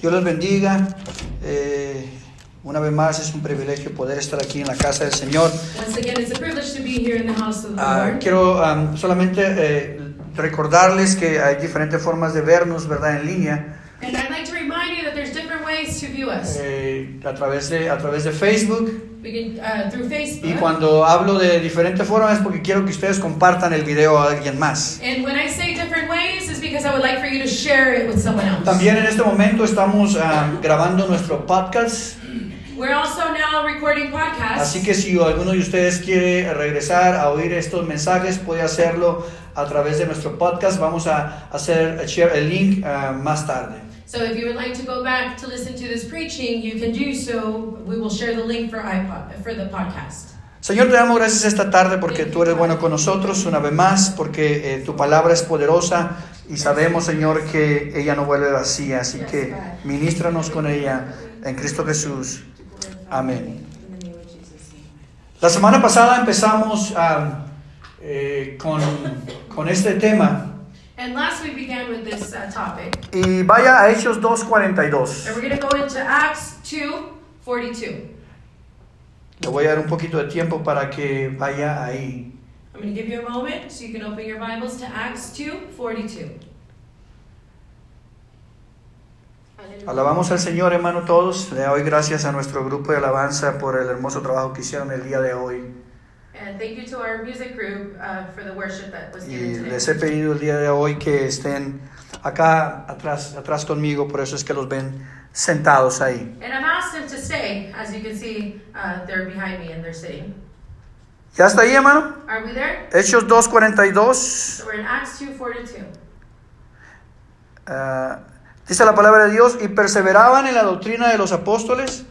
Dios los bendiga. Eh, una vez más es un privilegio poder estar aquí en la casa del Señor. Ah, quiero am, solamente eh, recordarles que hay diferentes formas de vernos, ¿verdad? En línea. And I'd like to remind you that there's different ways to view us. eh, a, través de, a través de Facebook. Can uh, Facebook. Y cuando hablo de diferentes formas es porque quiero que ustedes compartan el video a alguien más. And when I say is because I would like for you to share it with someone else. También en este momento estamos am, grabando nuestro podcast. We're also now recording podcasts. Así que si alguno de ustedes quiere regresar a oír estos mensajes, puede hacerlo a través de nuestro podcast. Vamos a hacer share el link ah, más tarde. So if you would like to go back to listen to this preaching, you can do so. We will share the link for iPod for the podcast. Señor, te damos gracias esta tarde porque tú eres bueno con nosotros una vez más, porque eh, tu palabra es poderosa y sabemos, Señor, que ella no vuelve vacía. Así que ministranos con ella en Cristo Jesús. Amén. La semana pasada empezamos ah, eh, con, este tema. And last we began with this, uh, topic. Y vaya a Hechos 2.42. 42. Le voy a dar un poquito de tiempo para que vaya ahí. I'm going to give you a moment so you can open your Bibles to Acts 2:42. Alabamos al Señor, hermano, todos. Le doy gracias a nuestro grupo de alabanza por el hermoso trabajo que hicieron el día de hoy. And thank you to our music group for the worship that was Y les he pedido el día de hoy que estén acá atrás, atrás conmigo, por eso es que los ven sentados ahí. And I've asked them to stay. As you can see, uh, they're behind me and they're sitting. ¿Ya está ahí, hermano? Are we there? Hechos 2.42. So we're in Acts 2:42. ah, dice la palabra de Dios, y perseveraban en la doctrina de los apóstoles,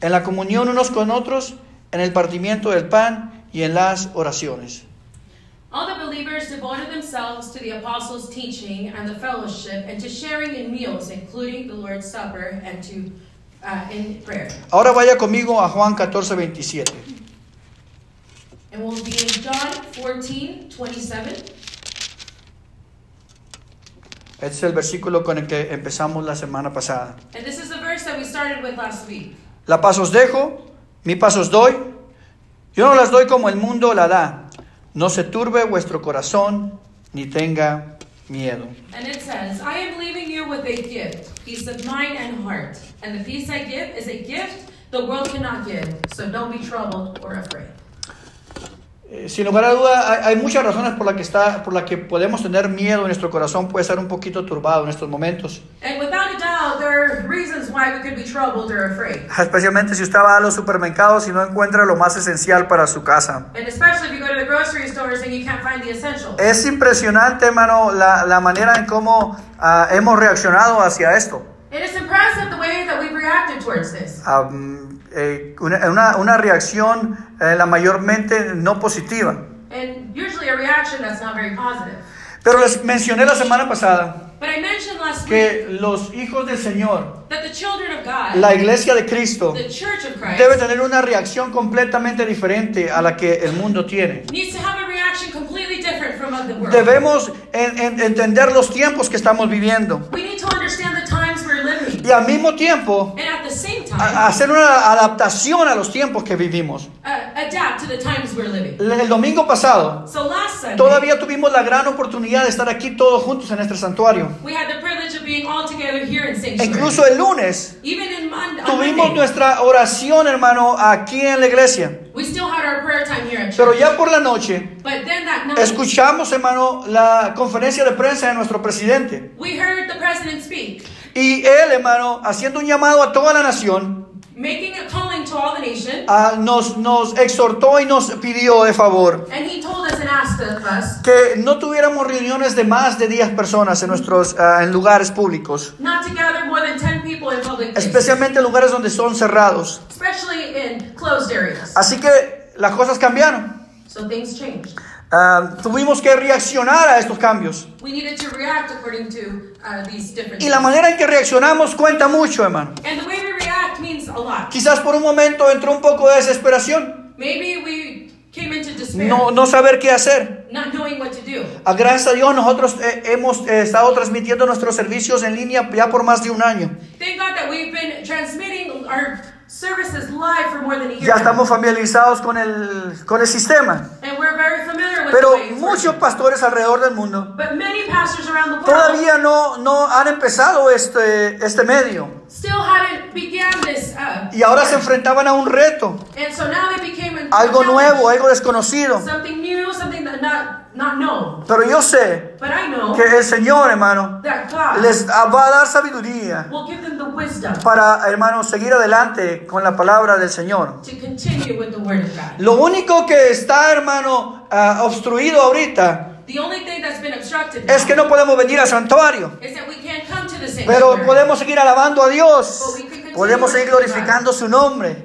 en la comunión unos con otros, en el partimiento del pan y en las oraciones. All the believers devoted themselves to the apostles' teaching and the fellowship, and to sharing in meals, including the Lord's Supper, and to uh, in prayer. Ahora vaya conmigo a Juan 14, 27. And we'll be in John 14, 27. Este es el versículo con el que empezamos la semana pasada. And this is the verse that we started with last week. La paz os dejo, mi paz os doy. Yo no las doy como el mundo la da. No se turbe vuestro corazón, ni tenga miedo. And it says, I am leaving you with a gift, peace of mind and heart. And the peace I give is a gift the world cannot give. So don't be troubled or afraid. Eh, sin lugar a duda, hay, hay muchas razones por las que está, por la que podemos tener miedo. Nuestro corazón puede estar un poquito turbado en estos momentos. And without a doubt, there are reasons why we could be troubled or afraid. Especialmente si usted va a los supermercados y no encuentra lo más esencial para su casa. And especially if you go to the grocery stores and you can't find the essentials. Es impresionante, hermano, la, la manera en cómo ah, hemos reaccionado hacia esto. It is impressive the way that we've towards this. Eh, una, reacción eh, la mayormente no positiva. And usually a reaction that's not very positive. Pero les mencioné la semana pasada But I mentioned last week que los hijos del Señor, that the children of God, la iglesia de Cristo, the church of Christ, debe tener una reacción completamente diferente a la que el mundo tiene. needs to have a reaction completely different from the world. Debemos en- en- entender los tiempos que estamos viviendo We need to understand y al mismo tiempo And at the same time, a- hacer una adaptación a los tiempos que vivimos. adapt to the times we're living. El domingo pasado So last Sunday, todavía tuvimos la gran oportunidad de estar aquí todos juntos en este santuario. we had the privilege of being all together here in Sanctuary. incluso el lunes Even in Mon- on tuvimos Monday, nuestra oración, hermano, aquí en la iglesia. we still had our prayer time here at Pero ya por la noche But then that night, escuchamos, hermano, la conferencia de prensa de nuestro presidente. we heard the president speak, Y él, hermano, haciendo un llamado a toda la nación, making a calling to all the nation. ah, nos, nos exhortó y nos pidió de favor And he told us and asked us que no tuviéramos reuniones de más de 10 personas en, nuestros, ah, en lugares públicos, not to gather more than 10 people in public especialmente en lugares donde son cerrados. especially in closed areas. Así que las cosas cambiaron. So Ah, tuvimos que reaccionar a estos cambios. We needed to react according to uh, these different Y la manera en que reaccionamos cuenta mucho, hermano. And the way we react means a lot. Quizás por un momento entró un poco de desesperación, Maybe we came into despair, no, no saber qué hacer. not knowing what to do. A gracias a Dios nosotros eh, hemos eh, estado transmitiendo nuestros servicios en línea ya por más de un año. Thank. Ya estamos familiarizados con el, con el sistema. And we're very familiar with Pero muchos pastores alrededor del mundo But many pastors around the world todavía no, no han empezado este, este medio. still hadn't began this. Uh, Y ahora se enfrentaban a un reto, and so now they became a algo nuevo, algo desconocido. Not. Pero yo sé But I know que el Señor, hermano, that God les va a dar sabiduría will give them the wisdom para, hermano, seguir adelante con la palabra del Señor. to continue with the Word of God. Lo único que está, hermano, ah, obstruido ahorita The only thing that's been obstructed es que no podemos venir al santuario. is that we can't come to the Pero podemos seguir alabando a Dios. Podemos seguir glorificando su nombre.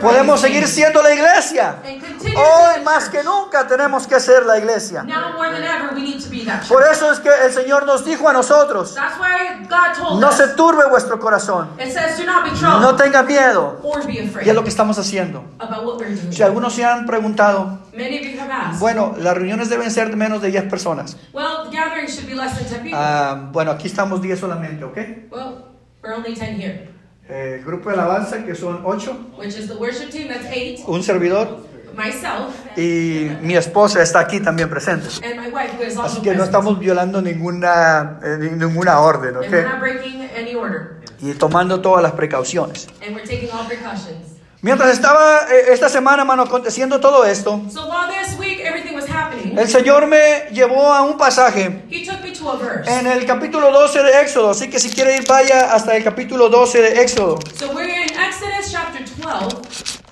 Podemos seguir siendo la iglesia. Hoy más que nunca tenemos que ser la iglesia. Now more than ever, we need to be that church. Por eso es que el Señor nos dijo a nosotros, That's why God told no us. se turbe vuestro corazón, It says, "Do not be troubled no tenga miedo. Y es lo que estamos haciendo. about what we're doing." Si algunos se han preguntado, Many of you have asked. bueno, las reuniones deben ser de menos de 10 personas. well, the gathering should be less than ten people. Ah, bueno, aquí estamos 10 solamente, ¿ok? Eh, el grupo de alabanza, que son 8, which is the worship team. That's eight. un servidor Myself y mi esposa está aquí también presente. and my wife, who is also Así que no estamos violando ninguna, eh, ni- ninguna orden, And we're not breaking any order, Y tomando todas las precauciones. and we're taking all precautions. Mientras estaba eh, esta semana, hermano, aconteciendo todo esto, So while this week everything was happening, el Señor me llevó a un pasaje He took verse. en el capítulo 12 de Éxodo. Así que si quiere ir, vaya hasta el capítulo 12 de Éxodo. So we're in Exodus chapter 12.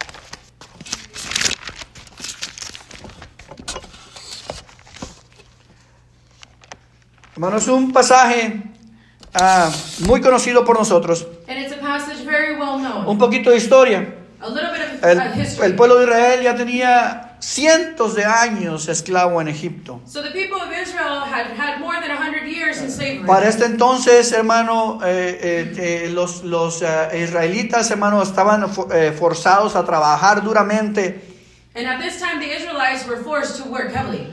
Hermano, es un pasaje ah, muy conocido por nosotros. And it's a passage very well known. Un poquito de historia. A little bit of El, uh, history. el pueblo de Israel ya tenía cientos de años esclavo en Egipto. So the people of Israel had had more than 100 years in slavery. Para este entonces, hermano, eh, eh, eh, los, los eh, israelitas, hermano, estaban fo- eh, forzados a trabajar duramente. And at this time, the Israelites were forced to work heavily.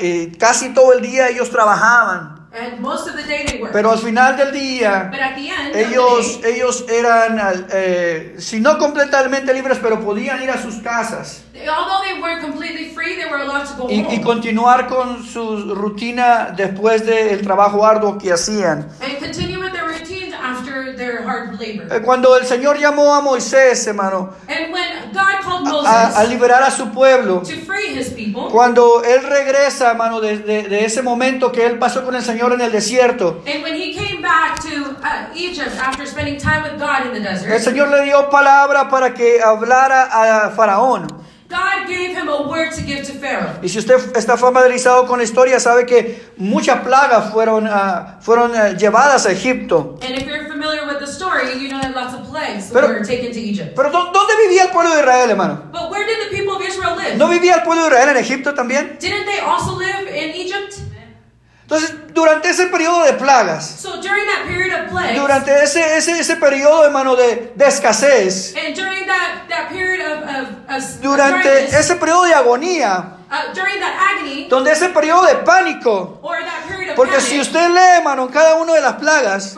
Eh, casi todo el día ellos trabajaban. And most of the day they. Pero al final del día, but at the end, ellos, the ellos eran, eh, si no completamente libres, pero podían ir a sus casas day, although they weren't completely free, they were allowed to go y, y continuar con su rutina después del trabajo arduo que hacían. and continue with their routines their hard labor. Eh, Cuando el Señor llamó a Moisés, hermano, and when God called Moses a, a liberar a su pueblo, to free his people, cuando él regresa, hermano, de, de- de ese momento que él pasó con el Señor en el desierto, and when he came back to uh, Egypt after spending time with God in the el desert, Señor le dio palabra para que hablara a Faraón. God gave him a word to give to Pharaoh. Y si usted está familiarizado con la historia, sabe que muchas plagas fueron, ah, fueron ah, llevadas a Egipto. And if you're familiar with the story, you know that lots of plagues Pero- were taken to Egypt. Pero ¿dó- ¿dónde vivía el pueblo de Israel, hermano? But where did the people of Israel live? ¿No vivía el pueblo de Israel en Egipto también? Didn't they also live in Egypt? Entonces, durante ese periodo de plagas, So during that period of plagues, durante ese, ese, ese periodo, hermano, de, de escasez, and during that, that period of, of, of durante ese periodo de agonía, uh, during that agony, donde ese periodo de pánico, or that period of porque panic, si usted lee, hermano, cada una de las plagas,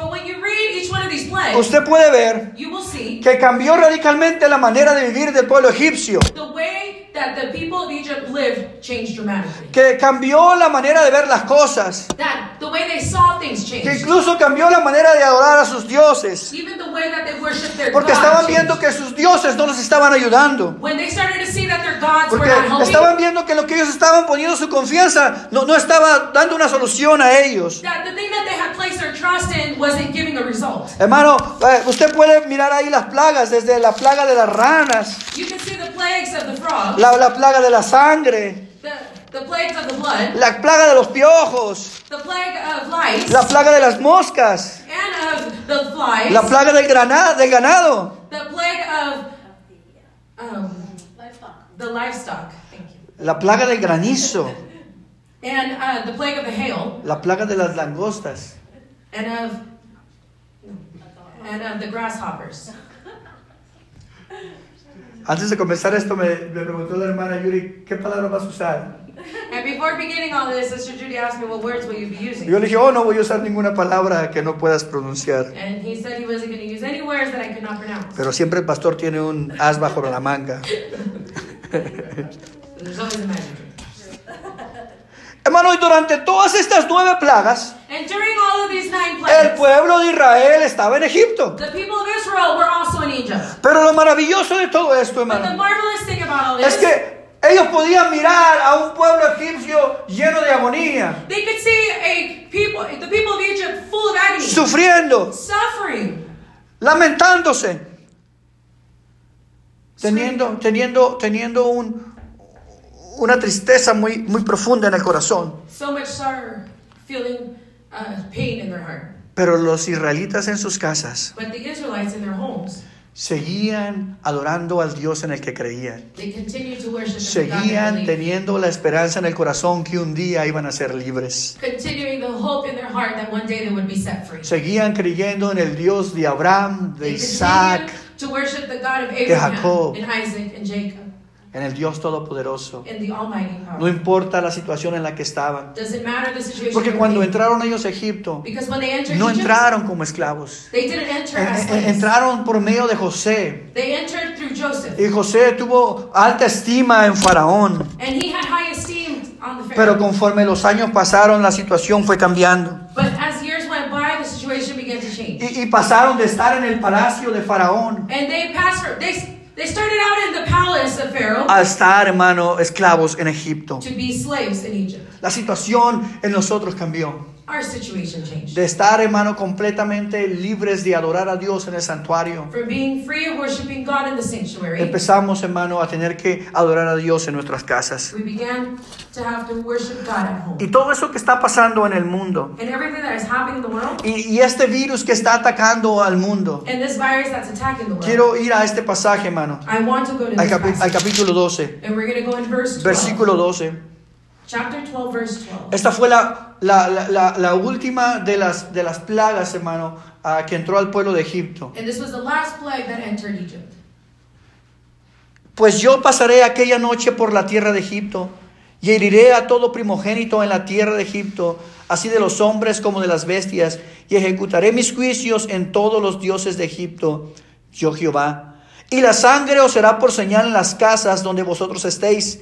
plagues, usted puede ver you will see que cambió radicalmente la manera de vivir del pueblo egipcio, the way that the people of Egypt lived changed dramatically. que cambió la manera de ver las cosas, That the way they saw things que changed. incluso cambió la manera de adorar a sus dioses, Even the way that they worshiped their porque God estaban changed. viendo que sus dioses no los estaban ayudando. When they started to see that their gods Porque were not helping, estaban viendo que lo que ellos estaban poniendo su confianza no, no estaba dando una solución a ellos. that the thing that they had placed their trust in wasn't giving a result. Hermano, eh, usted puede mirar ahí las plagas, desde la plaga de las ranas, You can see the plagues of the frogs, la, la plaga de la sangre, the, the plagues of the blood, la plaga de los piojos, the plague of lice, la plaga de las moscas, and of the flies, la plaga del, grana- del ganado, the plague of um, the livestock, thank you, la plaga del granizo, and uh, the plague of the hail, la plaga de las langostas. and of and of the grasshoppers. Antes de comenzar esto me, me preguntó la hermana Yuri, ¿qué palabra vas a usar? And before beginning all this, Sister Judy asked me, what words will you be Y using? yo le dije, oh, no voy a usar ninguna palabra que no puedas pronunciar. And he said he wasn't going to use any words that I could not pronounce. Pero siempre el pastor tiene un as bajo la manga. There's always a magic. Hermano, y durante todas estas nueve plagas, And during all of these nine el plagues, pueblo de Israel estaba en Egipto. the people of Israel were also in Egypt. Pero lo maravilloso de todo esto, But the hermano, marvelous thing about all es this, que ellos podían mirar a un pueblo egipcio lleno de agonía, they could see a people, the people of Egypt full of agony, sufriendo, suffering, lamentándose, teniendo, teniendo, teniendo un, una tristeza muy, muy profunda en el corazón. so much sorrow, feeling uh, pain in their heart. Pero los israelitas en sus casas But the Israelites in their homes, seguían adorando al Dios en el que creían. they continued to worship God Seguían teniendo la esperanza en el corazón que un día iban a ser libres. continuing the hope in their heart that one day they would be set free. Seguían creyendo en el Dios de Abraham, de They Isaac, continued to worship the God of Abraham Jacob. and Isaac and Jacob en el Dios Todopoderoso. and the Almighty No importa la situación en la que estaban. Porque cuando entraron ellos a Egipto, no entraron como esclavos. en- slaves. Entraron por medio de José. Y José tuvo alta estima en Faraón. Pero conforme los años pasaron, la situación fue cambiando. Y, y pasaron de estar en el palacio de Faraón they passed they they started out in the palace of Pharaoh a estar, hermano, esclavos en Egipto. to be slaves in Egypt. La situación en nosotros cambió. Our situation changed. De estar, hermano, completamente libres de adorar a Dios en el santuario. From being free of worshiping God in the sanctuary, Empezamos, hermano, a tener que adorar a Dios en nuestras casas. we began to have to worship God at home. Y todo eso que está pasando en el mundo. And everything that is happening in the world, Y, y este virus que está atacando al mundo. and this virus that's attacking the world. Quiero ir a este pasaje, hermano. I want to go to Al, this capi- al capítulo 12. And we're going to go in verse 12. Versículo 12. Chapter 12, verse 12. Esta fue la, la, la, última de las, de las plagas, hermano, ah, que entró al pueblo de Egipto. And this was the last plague that entered Egypt. Pues yo pasaré aquella noche por la tierra de Egipto y heriré a todo primogénito en la tierra de Egipto, así de los hombres como de las bestias, y ejecutaré mis juicios en todos los dioses de Egipto, yo Jehová. Y la sangre os será por señal en las casas donde vosotros estéis.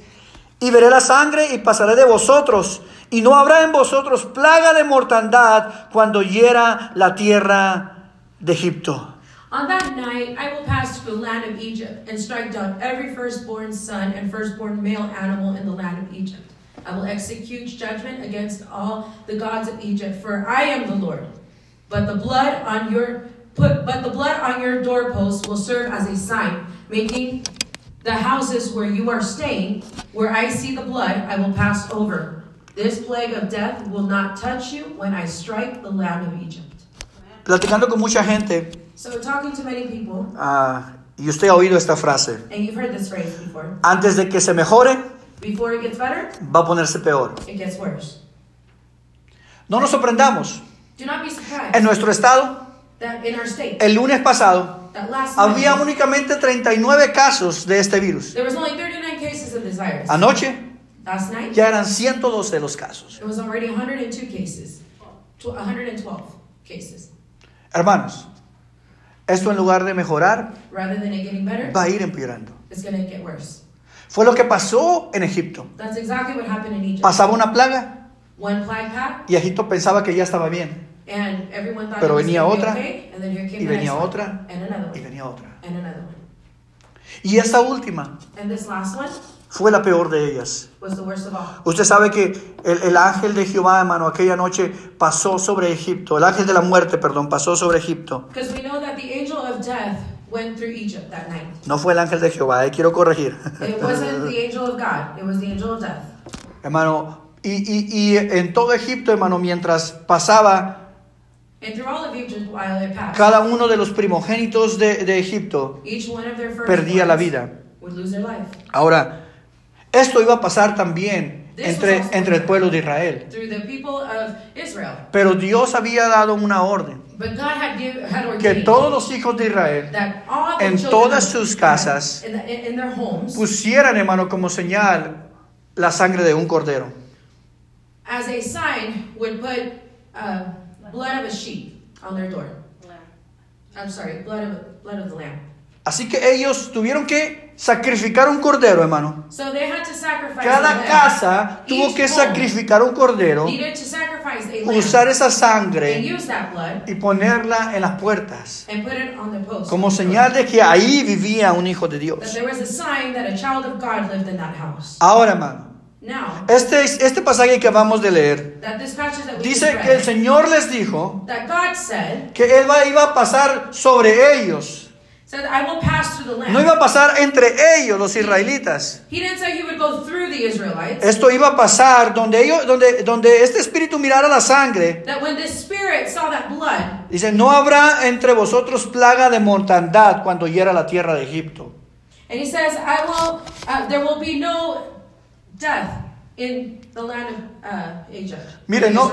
Y veré la sangre y pasaré de vosotros, y no habrá en vosotros plaga de mortandad cuando hiera la tierra de Egipto. On that night, I will pass through the land of Egypt and strike down every firstborn son and firstborn male animal in the land of Egypt. I will execute judgment against all the gods of Egypt, for I am the Lord. But the blood on your put, but the blood on your doorposts will serve as a sign, making the houses where you are staying, where I see the blood, I will pass over. This plague of death will not touch you when I strike the land of Egypt. Platicando con mucha gente, So, talking to many people, ah, y usted ha oído esta frase, and you've heard this phrase before. antes de que se mejore, Before it gets better, va a ponerse peor. it gets worse. No nos sorprendamos. Do not be surprised En nuestro estado, that in our state, el lunes pasado, that last había night, únicamente 39 casos de este virus. there was only 39 cases of this virus. Anoche Last night, ya eran 112 los casos. it was already 102 cases, tw- 112 cases. Hermanos, esto en lugar de mejorar, Rather than it getting better, va a ir empeorando. it's to get worse. Fue lo que pasó en Egipto. That's exactly what happened in Egypt. Pasaba una plaga One plague y Egipto pensaba que ya estaba bien. And everyone thought Pero venía otra, okay, and then here came y venía otra, y venía otra. Y esta última And this last one fue la peor de ellas. was the worst of all. Usted sabe que el, el ángel de Jehová, hermano, aquella noche pasó sobre Egipto. El ángel de la muerte, perdón, pasó sobre Egipto. Because we know that the angel of death went through Egypt that night. No fue el ángel de Jehová, eh, quiero corregir. It wasn't the angel of God, it was the angel of death. hermano, y, y- y en todo Egipto, hermano, mientras pasaba cada uno de los primogénitos de, de Egipto, each one of their first perdía la vida. would lose their life. Ahora, esto iba a pasar también entre, entre el pueblo de Israel. Through the people of Israel. Pero Dios había dado una orden But God had, give, had que todos los hijos de Israel that all the en todas sus casas pusieran, hermano, como señal la sangre de un cordero. Blood of a sheep on their door. I'm sorry, blood of blood of the lamb. Así que ellos tuvieron que sacrificar un cordero, hermano. So they had to sacrifice a Cada casa tuvo Each que sacrificar un cordero, to sacrifice a lamb usar esa and sangre use that blood y ponerla en las puertas, and put it on the post. como señal de que ahí vivía un hijo de that Dios. there was a sign that a child of God lived in that house. Ahora, hermano, este, este pasaje que acabamos de leer dice que el Señor les dijo que Él va- iba a pasar sobre ellos, no iba a pasar entre ellos, los israelitas. He didn't say he would go through the Israelites. Esto iba a pasar donde ellos, donde, donde este espíritu mirara la sangre. Dice, no habrá entre vosotros plaga de mortandad cuando hiera la tierra de Egipto. and he says, I will, uh, there will be no death in the land of uh, Egypt. Mire, no,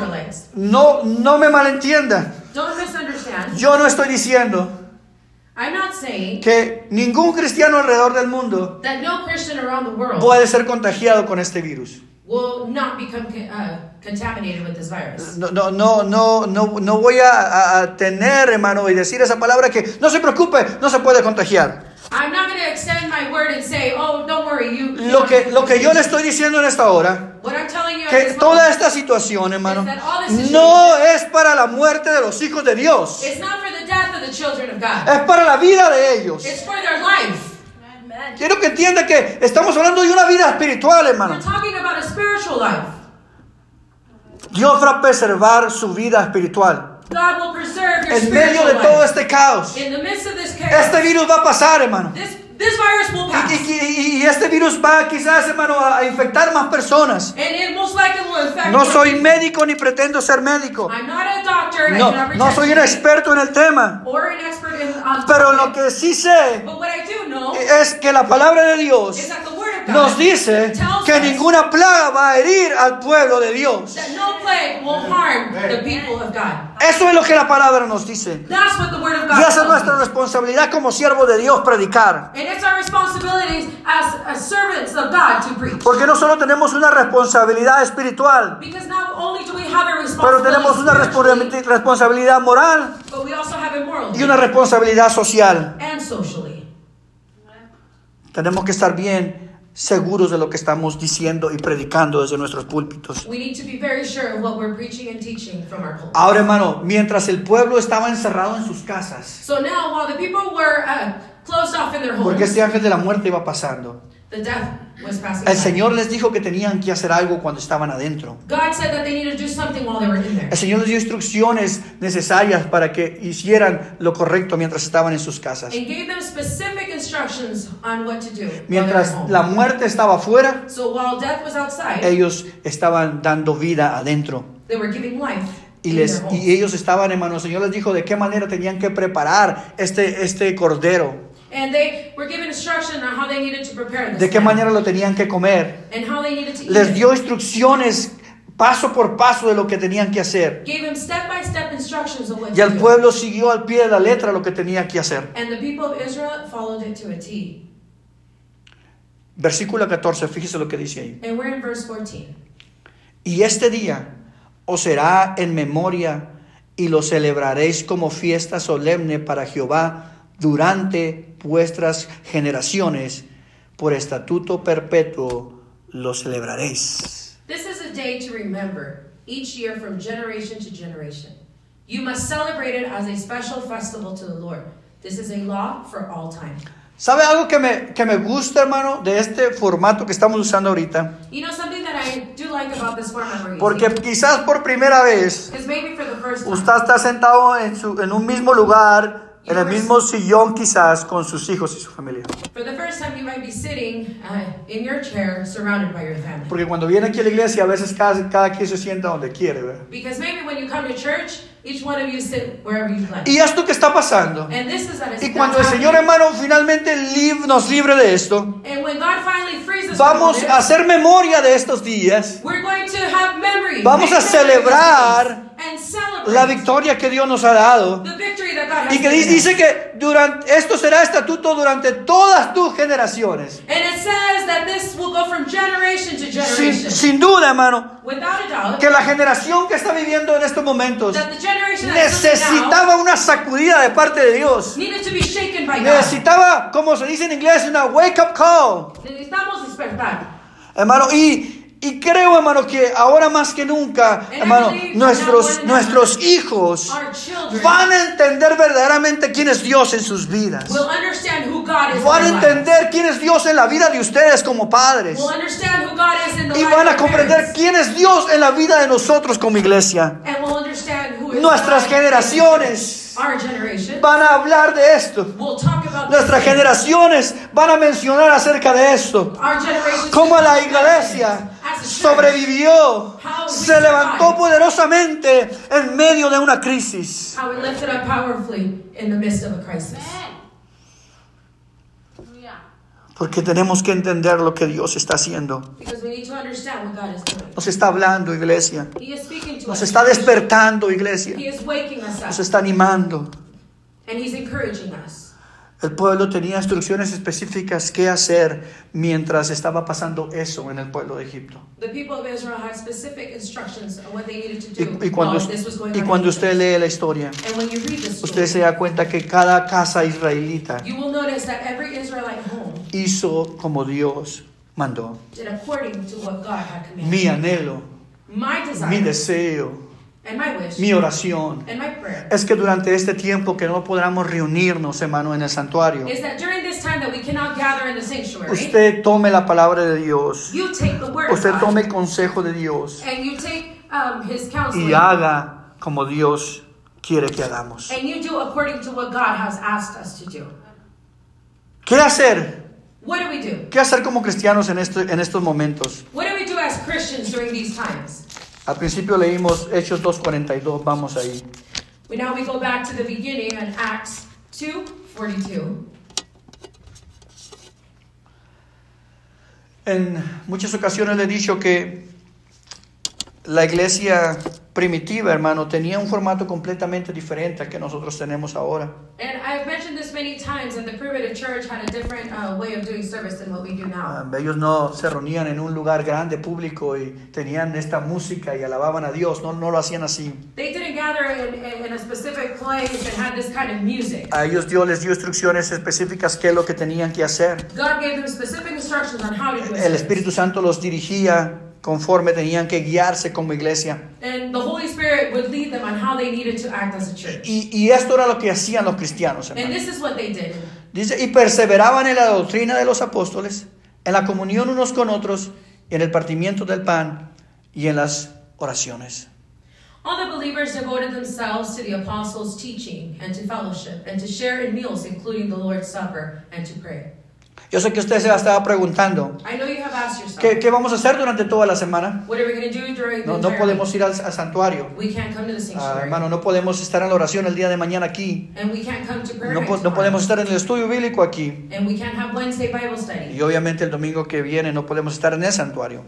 no, no me malentienda. Don't misunderstand. Yo no estoy diciendo I'm not saying que ningún cristiano alrededor del mundo that no Christian around the world puede ser contagiado con este virus. will not become uh, contaminated with this virus. No, no, no, no, no, no voy a- a tener, hermano, y decir esa palabra que no se preocupe, no se puede contagiar. I'm not going to extend my word and say, oh, don't worry, you. you Lo que, lo que yo le estoy diciendo en esta hora, What I'm telling you at que toda esta situación, hermano, Is that all this situation- no es para la muerte de los hijos de Dios, it's not for the death of the children of God. es para la vida de ellos. It's for their life. Quiero que entienda que estamos hablando de una vida espiritual, hermano. We're talking about a spiritual life. Dios va a preservar su vida espiritual. God will preserve your En medio de todo este caos, In the midst of this chaos, este virus va a pasar, hermano. this, this virus will pass. Y, y- y este virus va quizás, hermano, a infectar más personas. and it most will infect No more soy people. médico ni pretendo ser médico. I'm not a doctor I No, no soy un experto en el tema. or an expert in on Pero lo que sí sé But what I do know es que la palabra de Dios nos dice que ninguna plaga va a herir al pueblo de Dios. Eso es lo que la palabra nos dice. Y esa es nuestra responsabilidad como siervos de Dios predicar. And it's our responsibilities as, as servants of God to preach. Porque no solo tenemos una responsabilidad espiritual, Because not only do we have a pero tenemos una responsibility responsabilidad moral y una responsabilidad social. Tenemos que estar bien seguros de lo que estamos diciendo y predicando desde nuestros púlpitos. We need to be very sure of what we're preaching and teaching from our pulpit. Ahora, hermano, mientras el pueblo estaba encerrado en sus casas, So now, while the people were uh, closed off in their porque homes, este ángel de la muerte iba pasando, the death was passing el. Señor les dijo que tenían que hacer algo cuando estaban adentro. God said that they needed to do something while they were in there. El Señor les dio instrucciones necesarias para que hicieran lo correcto mientras estaban en sus casas. And gave them specific instructions on what to do. Mientras la muerte estaba afuera, So while death was outside, ellos estaban dando vida adentro. they were giving life Y, les, y ellos estaban, hermano, el Señor les dijo de qué manera tenían que preparar este, este cordero, And they were given instruction on how they needed to prepare this. de qué manera lo tenían que comer. And how they needed to eat Les it. dio instrucciones paso por paso de lo que tenían que hacer. Gave them step-by-step instructions of what Y el pueblo siguió al pie de la letra lo que tenía que hacer. And the people of Israel followed it to a T. Versículo 14, fíjese lo que dice ahí. And we're in verse 14. Y este día os será en memoria y lo celebraréis como fiesta solemne para Jehová durante vuestras generaciones. Por estatuto perpetuo lo celebraréis. This is a day to remember each year from generation to generation. You must celebrate it as a special festival to the Lord. This is a law for all time. ¿Sabe algo que me, que me gusta, hermano, de este formato que estamos usando ahorita? You know something that I do like about this format Porque quizás por primera vez usted está sentado en, su, en un mismo lugar, en el mismo sillón quizás, con sus hijos y su familia. For the first time, you might be sitting uh, in your chair surrounded by your family. Porque cuando viene aquí a la iglesia, a veces cada, cada quien se sienta donde quiere, ¿verdad? Because maybe when you come to church, each one of you sit wherever you like. Y esto que está pasando. And this is that is Y cuando el Señor hermano finalmente nos libre de esto, And when God finally frees us vamos a hacer memoria de estos días, we're going to have memory. Vamos a celebrar la victoria que Dios nos ha dado Y que dice que durante, esto será estatuto durante todas tus generaciones. And it says that this will go from generation to Sin, generation. sin duda, hermano, que la generación que está viviendo en estos momentos necesitaba una sacudida de parte de Dios. needed to be shaken by God. Necesitaba, como se dice en inglés, una wake up call. Necesitamos despertar. Hermano, y, y creo, hermano, que ahora más que nunca, hermano, nuestros, than nuestros hijos van a entender verdaderamente quién es Dios en sus vidas. Van a entender quién es Dios en la vida de ustedes como padres. Y van a comprender quién es Dios en la vida de nosotros como iglesia. Nuestras generaciones van a hablar de esto. will talk about Nuestras this. generaciones van a mencionar acerca de esto. Our generation Cómo la iglesia sobrevivió, se levantó poderosamente en medio de una crisis. how we lifted up powerfully in the midst of a crisis. Porque tenemos que entender lo que Dios está haciendo. Because we need to understand what God is doing. Nos está hablando, iglesia. Nos está despertando, iglesia. Nos está animando. El pueblo tenía instrucciones específicas qué hacer mientras estaba pasando eso en el pueblo de Egipto. The people of Israel had specific instructions on what they needed to Y, do y cuando, y cuando usted lee la historia, usted se da cuenta que cada casa israelita hizo como Dios mandó. Mi anhelo, My desire mi deseo, and my wish mi oración and my prayer es que durante este tiempo que no podamos reunirnos, hermano, en el santuario, is that during this time that we cannot gather in the sanctuary, usted tome la palabra de Dios, you take the word usted God tome el consejo de Dios and you take um, His y haga como Dios quiere que hagamos. and you do according to what God has asked us to do. ¿Qué hacer? What do we do? ¿Qué hacer como cristianos en, este- en estos momentos? What as Christians during these times? Al principio leímos Hechos 2.42, vamos ahí. We now we go back to the beginning in Acts 2:42. En muchas ocasiones le he dicho que la iglesia primitiva, hermano, tenía un formato completamente diferente al que nosotros tenemos ahora. And I've mentioned this many times that the primitive church had a different way of doing service than what we do now. Ellos no se reunían en un lugar grande, público, y tenían esta música y alababan a Dios. No, no lo hacían así. They didn't gather in, in, in a specific place and had this kind of music. A ellos Dios les dio instrucciones específicas qué es lo que tenían que hacer. God gave them specific instructions on how to do El it. Espíritu Santo los dirigía conforme tenían que guiarse como iglesia. And the Holy Spirit would lead them on how they needed to act as a church. Y, y esto era lo que hacían los cristianos, And hermano. this is what they did. Dice, y perseveraban en la doctrina de los apóstoles, en la comunión unos con otros, en el partimiento del pan y en las oraciones. All the believers devoted themselves to the apostles' teaching and to fellowship and to share in meals, including the Lord's Supper, and to pray. Yo sé que usted se estaba preguntando, I know you have asked yourself, ¿qué, qué vamos a hacer durante toda la semana? what are we going to do during the No, no podemos ir al, al santuario. We can't come to the Ah, sanctuary. hermano, no podemos estar en la oración el día de mañana aquí. and we can't come to prayer No, no podemos estar en el estudio bíblico aquí. And we can't have Wednesday Bible study. Y obviamente el domingo que viene no podemos estar en el santuario.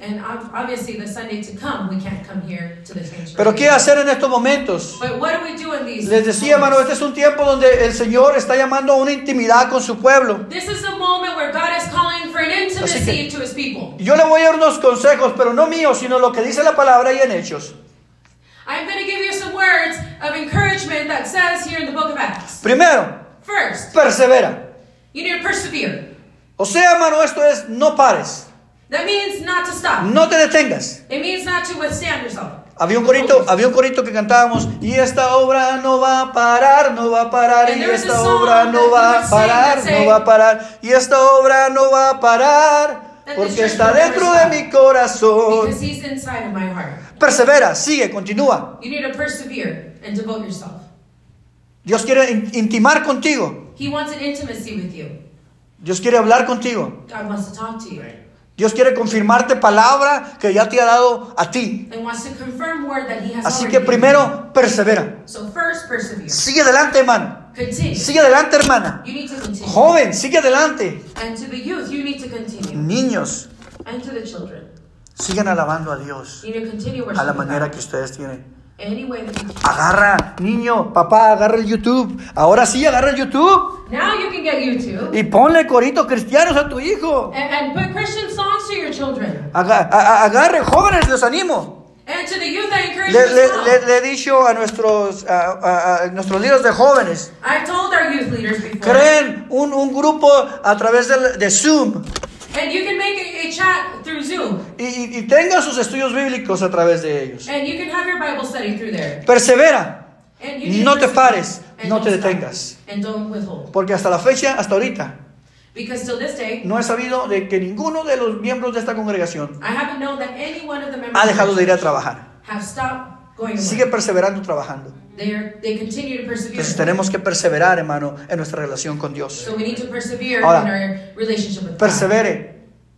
Pero ¿qué hacer en estos momentos? But what do we do in these Les decía, hermano, este es un tiempo donde el Señor está llamando a una intimidad con su pueblo. This is a moment where Así que- Yo le voy a dar unos consejos, pero no míos, sino lo que dice la palabra y en hechos. I'm going to give you some words of encouragement that says here in the book of Acts. Primero, First, persevera. you need to persevere. O sea, hermano, esto es no pares, That means not to stop. no te detengas. It means not to withstand yourself. Había un corito, había un corito que cantábamos y esta obra no va a parar, no va a parar y esta obra no va a parar, no va a parar y esta obra no va a parar porque está dentro de mi corazón. Because He's inside of my heart. Persevera, sigue, continúa. You need to persevere and devote yourself. Dios quiere in- intimar contigo. He wants an intimacy with you. Dios quiere hablar contigo. Dios quiere confirmarte palabra que ya te ha dado a ti. Así que primero, persevera. Sigue adelante, hermano. Sigue adelante, hermana. Joven, sigue adelante. And to the youth, you need to continue. Niños, And to the children, sigan alabando a Dios a la manera que ustedes tienen. Agarra, niño, papá, agarra el YouTube. Ahora sí, agarra el YouTube. Now you can get YouTube Y ponle coritos cristianos a tu hijo. and, and put Christian songs to your children. Aga- a- a- agarre, jóvenes, los animo. And to the youth, I encourage Le, le- le- le he dicho a nuestros, a, a- a nuestros líderes de jóvenes, I've told our youth leaders before. creen un, un grupo a través del- de, Zoom And you can make a, a chat through Zoom. y, y- y tengan sus estudios bíblicos a través de ellos. And you can have your Bible study through there. Persevera, And you no te pares, And no te detengas. And don't withhold. Porque hasta la fecha, hasta ahorita, Because till this day, no he sabido de que ninguno de los miembros de esta congregación I haven't known that any one of the members ha dejado de ir a trabajar. have stopped Sigue perseverando trabajando. Entonces tenemos que perseverar, hermano, en nuestra relación con Dios. So we need to persevere Ahora, in our relationship with God. Persevere.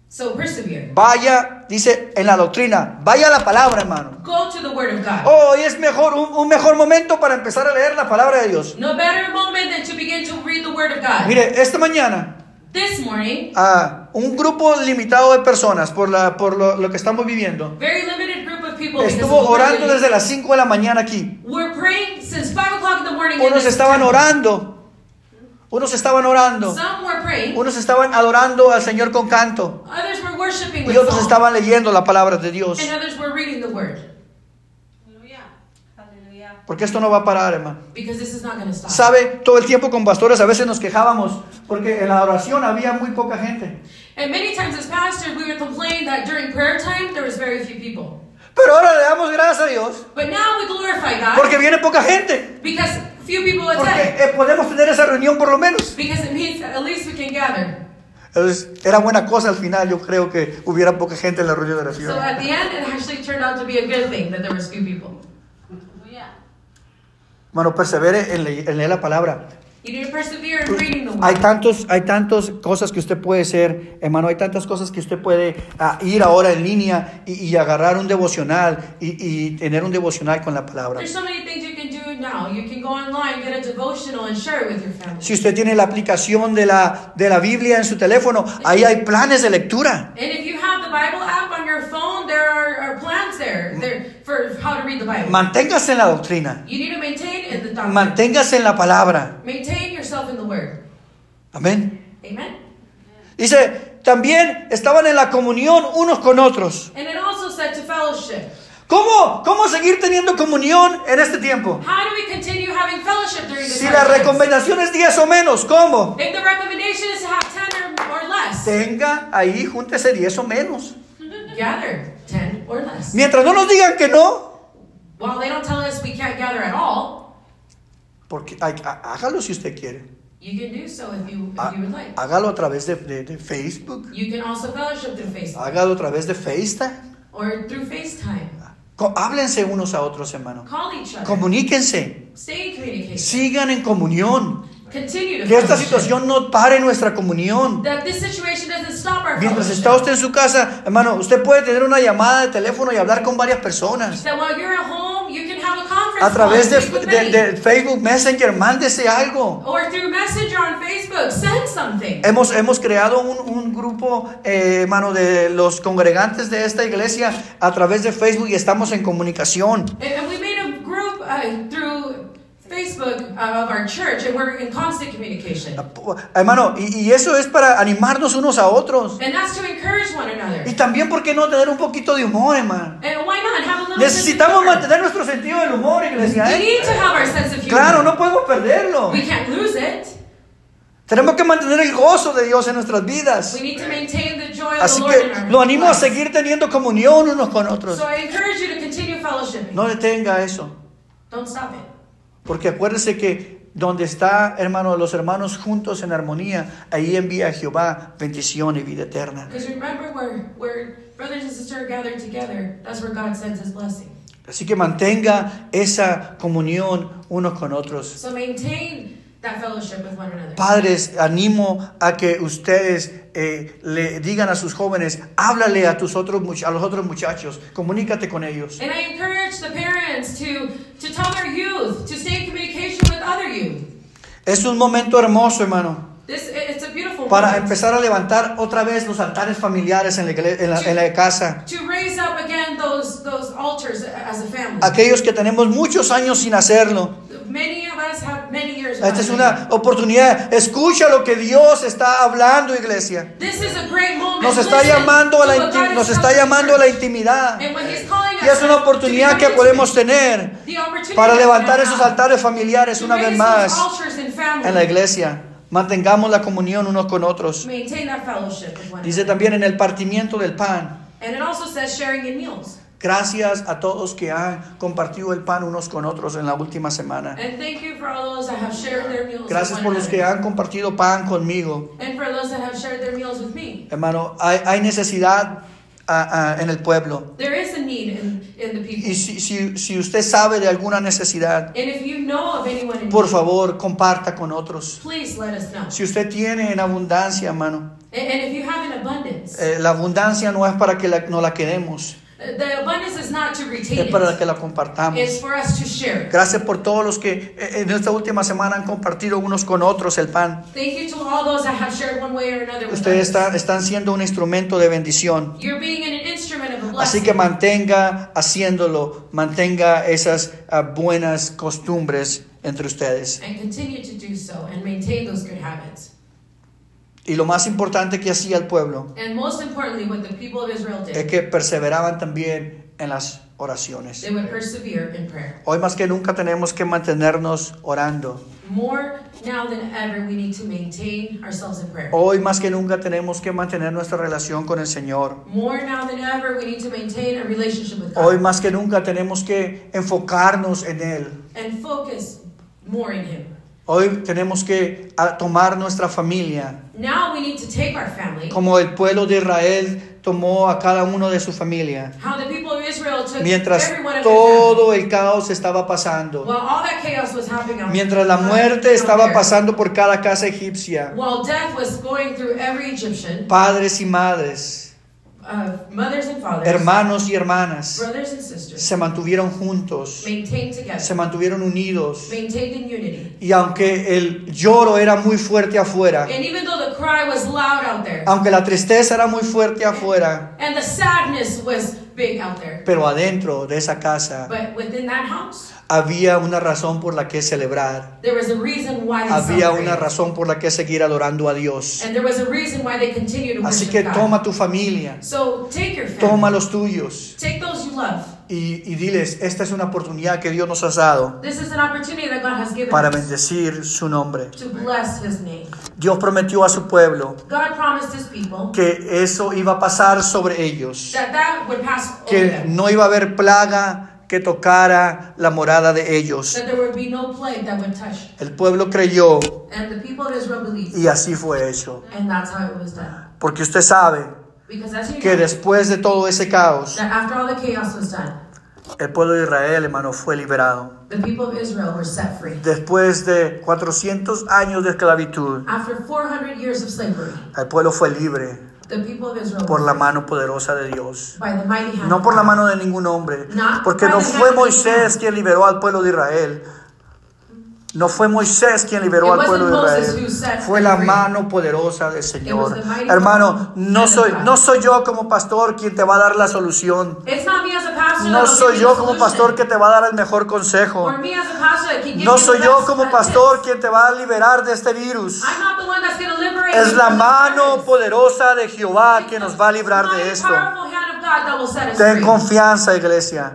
So persevere. Vaya, dice en la doctrina, vaya a la palabra, hermano. Go to the Word of God. Hoy es mejor, un, un mejor momento para empezar a leer la palabra de Dios. No better moment than to begin to read the Word of God. Mire, esta mañana, This morning, a un grupo limitado de personas, por, la, por lo, lo que estamos viviendo, very limited group estuvo orando desde las 5 de la mañana aquí. We're praying since 5 o'clock in the morning. in Unos estaban orando, unos estaban orando, Some were praying. unos estaban adorando al Señor con canto Others were worshiping y otros estaban leyendo la palabra de Dios. And others were reading the Word. Aleluya. Aleluya. Porque esto no va a parar, hermano. Because this is not going to stop. Sabe, todo el tiempo con pastores a veces nos quejábamos porque en la oración había muy poca gente. And many times as pastors, we would complain that during prayer time, there was very few people. Pero ahora le damos gracias a Dios But now we glorify God porque viene poca gente. because few people Porque attend. eh, podemos tener esa reunión por lo menos. Because it means that at least we can gather. Entonces, era buena cosa al final, yo creo que hubiera poca gente en la reunión de So oración. at the end, it actually turned out to be a good thing that there was few people. Persevere le- en leer la palabra. You need to persevere in reading the Hay tantos, hay tantas cosas que usted puede hacer, hermano, hay tantas cosas que usted puede ah, ir ahora en línea y, y agarrar un devocional y, y tener un devocional con la palabra. There's so many things you can do now. You can go online, get a devotional, and share it with your family. Si usted tiene la aplicación de la, de la Biblia en su teléfono, ahí hay planes de lectura. And if you have the Bible app on your phone, there are, are plans there, there for how to read the Bible. Manténgase en la doctrina, You need to maintain in the doctrine. manténgase en la palabra. Maintain yourself in the Word. Amén. Amen. Dice, también estaban en la comunión unos con otros. And it also said to fellowship. ¿Cómo, cómo seguir teniendo comunión en este tiempo? How do we continue having fellowship during this Si la recomendación es 10 o menos, ¿cómo? If the recommendation is to have 10 or, or less, Tenga ahí, júntese 10 o menos. gather 10 or less. Mientras no nos digan que no, While they don't tell us we can't gather at all, porque hay- há- hágalo si usted quiere. you can do so if you, if Há- you would like. Hágalo a través de, de- de Facebook, You can also fellowship through Facebook hágalo a través de FaceTime. or through FaceTime. Co- Háblense unos a otros, hermano. Call each other. Comuníquense. Stay in communication. Sigan en comunión. Que esta situación no pare nuestra comunión. That this situation doesn't stop our Mientras está usted en su casa, hermano, usted puede tener una llamada de teléfono y hablar con varias personas. That while you're at home, you can have a través de, de- de Facebook Messenger, mándese algo. Or through Messenger on Facebook, send something. Hemos, hemos creado un, un grupo, eh, hermano, de los congregantes de esta iglesia a través de Facebook y estamos en comunicación. And, and we made a group uh, through Facebook of our church, and we're in constant communication. Hermano, y, y eso es para animarnos unos a otros. And that's to encourage one another. Y también, ¿por qué no tener un poquito de humor, hermano? And why not have a little Necesitamos sense of humor? mantener nuestro sentido del humor, iglesia. We ¿eh? need to have our sense of humor. Claro, no podemos perderlo. We can't lose it. Tenemos que mantener el gozo de Dios en nuestras vidas. We need to maintain the joy of Así the Lord in que our lo animo a lives. seguir teniendo comunión unos con otros. So I encourage you to continue fellowshipping. No detenga eso. Porque acuérdese que donde está, hermano, los hermanos juntos en armonía, ahí envía Jehová bendición y vida eterna. Así que mantenga esa comunión unos con otros. So maintain that fellowship with one another. Padres, animo a que ustedes eh, le digan a sus jóvenes, háblale a, tus otros, a los otros muchachos, comunícate con ellos. And I encourage the parents to, to tell their youth to stay in communication with other youth. Es un momento hermoso, hermano, This it's a beautiful para empezar a levantar otra vez los altares familiares en la, en la- en la casa. to raise up again those those as a. Aquellos que tenemos muchos años sin hacerlo. Many of us have many years. Esta es una oportunidad. Escucha lo que Dios está hablando, iglesia. Nos está llamando a la nos está llamando a la intimidad. Y es una oportunidad que podemos tener para levantar esos altares familiares una vez más en la iglesia. Mantengamos la comunión unos con otros. Dice también en el partimiento del pan. Gracias a todos que han compartido el pan unos con otros en la última semana. Gracias with por los que han compartido pan conmigo. Hermano, hay, hay necesidad ah, ah, en el pueblo. There is a need in, in the people. Y si, si, si usted sabe de alguna necesidad, And if you know of anyone in por favor, comparta con otros. please let us know. Si usted tiene en abundancia, hermano, And, and if you have an abundance, eh, la abundancia no es para que la- no la quedemos, uh, the abundance is not to retain es para que la compartamos. It's for us to share. Gracias por todos los que eh, en esta última semana han compartido unos con otros el pan. Thank you to all those that have shared one way or another with Ustedes us. están, están siendo un instrumento de bendición. You're being an instrument of. Así que mantenga haciéndolo, mantenga esas ah, buenas costumbres entre ustedes. and continue to do so and maintain those good habits. Y lo más importante que hacía el pueblo And most importantly, what the people of Israel es did, que perseveraban también en las oraciones. they would persevere in prayer. Hoy más que nunca tenemos que mantenernos orando. More now than ever, we need to maintain ourselves in prayer. Hoy más que nunca tenemos que mantener nuestra relación con el Señor. More now than ever, we need to maintain a relationship with Hoy más que nunca tenemos que enfocarnos en Él. and focus more in Him. Hoy tenemos que ah, tomar nuestra familia Now we need to take our family, como el pueblo de Israel tomó a cada uno de su familia. how the people of Israel took Mientras every one of todo el caos estaba pasando. While all that chaos was happening out Mientras la muerte there, estaba pasando por cada casa egipcia. While death was going through every Egyptian, Padres y madres, uh, mothers and fathers, hermanos y hermanas brothers and sisters, se mantuvieron juntos, maintained together, se mantuvieron unidos. maintained in unity. Y aunque el lloro era muy fuerte afuera, And even though the cry was loud out there, aunque la tristeza era muy fuerte afuera, and the sadness was big out there, pero adentro de esa casa but within that house, había una razón por la que celebrar, there was a reason why they había una razón por la que seguir adorando a Dios. And there was a reason why they continued to Así que toma tu familia, So take your family, toma los tuyos. Y, y diles, esta es una oportunidad que Dios nos ha dado para bendecir su nombre. Dios prometió a su pueblo que eso iba a pasar sobre ellos, que no iba a haber plaga que tocara la morada de ellos. no. El pueblo creyó y así fue hecho. Porque usted sabe que know, después de todo ese caos, el pueblo de Israel, hermano, fue liberado. the people of Israel were set free. Después de 400 años de esclavitud, After 400 years of slavery, el pueblo fue libre por la mano poderosa de Dios. No por la mano de ningún hombre. Porque no fue Moisés quien liberó al pueblo de Israel. No fue Moisés quien liberó al pueblo de Israel. Fue la mano poderosa del Señor. Hermano, no soy, no soy yo como pastor quien te va a dar la solución. No soy yo como pastor que te va a dar el mejor consejo. No soy yo como pastor quien te va a liberar de este virus. Es la mano poderosa de Jehová que nos va a librar de esto. Ten confianza, iglesia.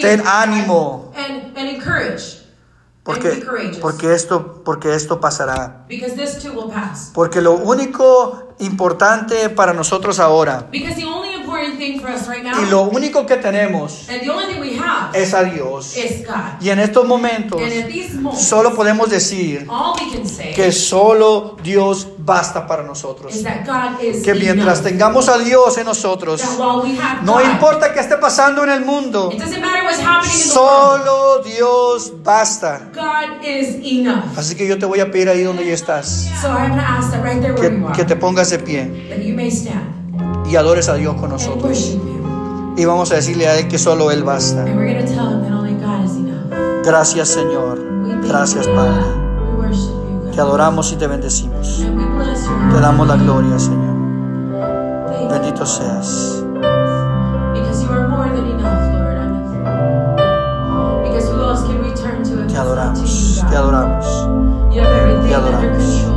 Ten ánimo. Porque, esto, porque esto pasará. Porque lo único importante para nosotros ahora Y lo único que tenemos and the only thing we have es a Dios. is God. Y en estos momentos solo podemos decir all we can say que solo Dios basta para nosotros. is that God is Que mientras enough. tengamos a Dios en nosotros, That while we have no God, importa qué esté pasando en el mundo, solo Dios basta. God is enough. Así que yo te voy a pedir ahí donde ya estás, que, que te pongas de pie y adores a Dios con nosotros. Y vamos a decirle a Él que solo Él basta. Gracias Señor. Gracias Padre. Te adoramos y te bendecimos. Te damos la gloria Señor. Bendito seas. Te adoramos, te adoramos, te adoramos.